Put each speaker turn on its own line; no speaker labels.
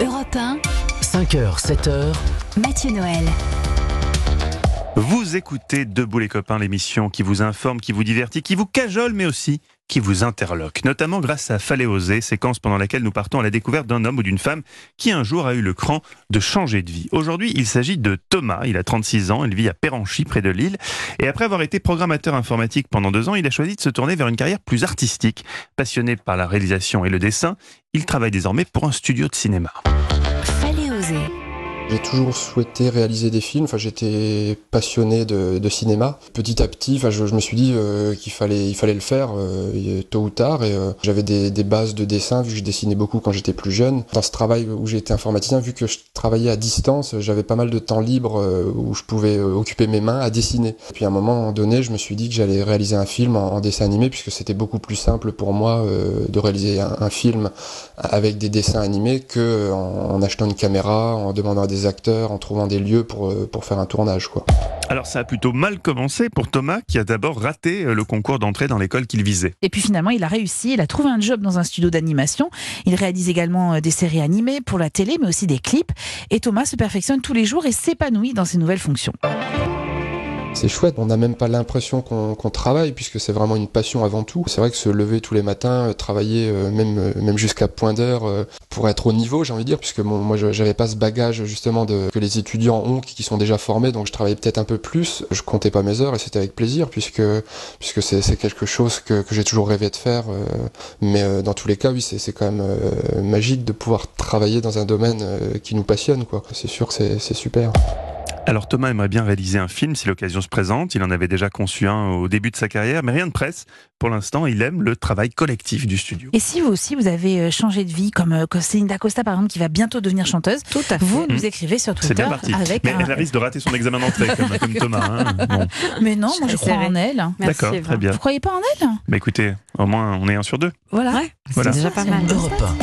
Europe 1,
5h, 7h,
Mathieu Noël.
Vous écoutez Debout les copains, l'émission qui vous informe, qui vous divertit, qui vous cajole, mais aussi qui vous interloque, notamment grâce à Fallait oser, séquence pendant laquelle nous partons à la découverte d'un homme ou d'une femme qui un jour a eu le cran de changer de vie. Aujourd'hui, il s'agit de Thomas, il a 36 ans, il vit à Péranchy, près de Lille, et après avoir été programmateur informatique pendant deux ans, il a choisi de se tourner vers une carrière plus artistique. Passionné par la réalisation et le dessin, il travaille désormais pour un studio de cinéma.
Fallait oser.
J'ai toujours souhaité réaliser des films. Enfin, j'étais passionné de, cinéma. Petit à petit, enfin, je, me suis dit euh, qu'il fallait, il fallait le faire euh, tôt ou tard. Et euh, j'avais des, bases de dessin vu que je dessinais beaucoup quand j'étais plus jeune. Dans ce travail où été informaticien, vu que je travaillais à distance, j'avais pas mal de temps libre où je pouvais occuper mes mains à dessiner. Puis à un moment donné, je me suis dit que j'allais réaliser un film en, dessin animé puisque c'était beaucoup plus simple pour moi de réaliser un, un film avec des dessins animés que en, en achetant une caméra, en demandant à des acteurs, en trouvant des lieux pour, euh, pour faire un tournage. Quoi.
Alors ça a plutôt mal commencé pour Thomas qui a d'abord raté euh, le concours d'entrée dans l'école qu'il visait.
Et puis finalement, il a réussi. Il a trouvé un job dans un studio d'animation. Il réalise également euh, des séries animées pour la télé, mais aussi des clips. Et Thomas se perfectionne tous les jours et s'épanouit dans ses nouvelles fonctions.
C'est chouette, on n'a même pas l'impression qu'on travaille puisque c'est vraiment une passion avant tout. C'est vrai que se lever tous les matins, euh, travailler euh, même, euh, même jusqu'à point d'heure pour être au niveau, j'ai envie de dire, puisque bon, moi j'avais pas ce bagage justement de, que les étudiants ont qui sont déjà formés, donc je travaillais peut-être un peu plus. Je comptais pas mes heures et c'était avec plaisir puisque, puisque c'est quelque chose que, que j'ai toujours rêvé de faire. mais dans tous les cas, oui, c'est quand même magique de pouvoir travailler dans un domaine qui nous passionne. quoi. C'est sûr que c'est super.
Alors Thomas aimerait bien réaliser un film si l'occasion se présente. Il en avait déjà conçu un au début de sa carrière, mais rien de presse. Pour l'instant, il aime le travail collectif du studio.
Et si vous aussi, vous avez euh, changé de vie, comme euh, Céline Dacosta par exemple, qui va bientôt devenir chanteuse,
Tout à fait.
vous nous écrivez sur
C'est
Twitter
bien parti.
avec
Mais
un...
elle risque de rater son examen d'entrée comme, comme Thomas. hein. Bon,
Mais non, moi je crois en elle.
D'accord, très bien.
Vous croyez pas en elle?
Mais écoutez, au moins on est un sur deux.
Voilà.
Ouais,
Voilà.
c'est déjà pas mal.
Europe 1.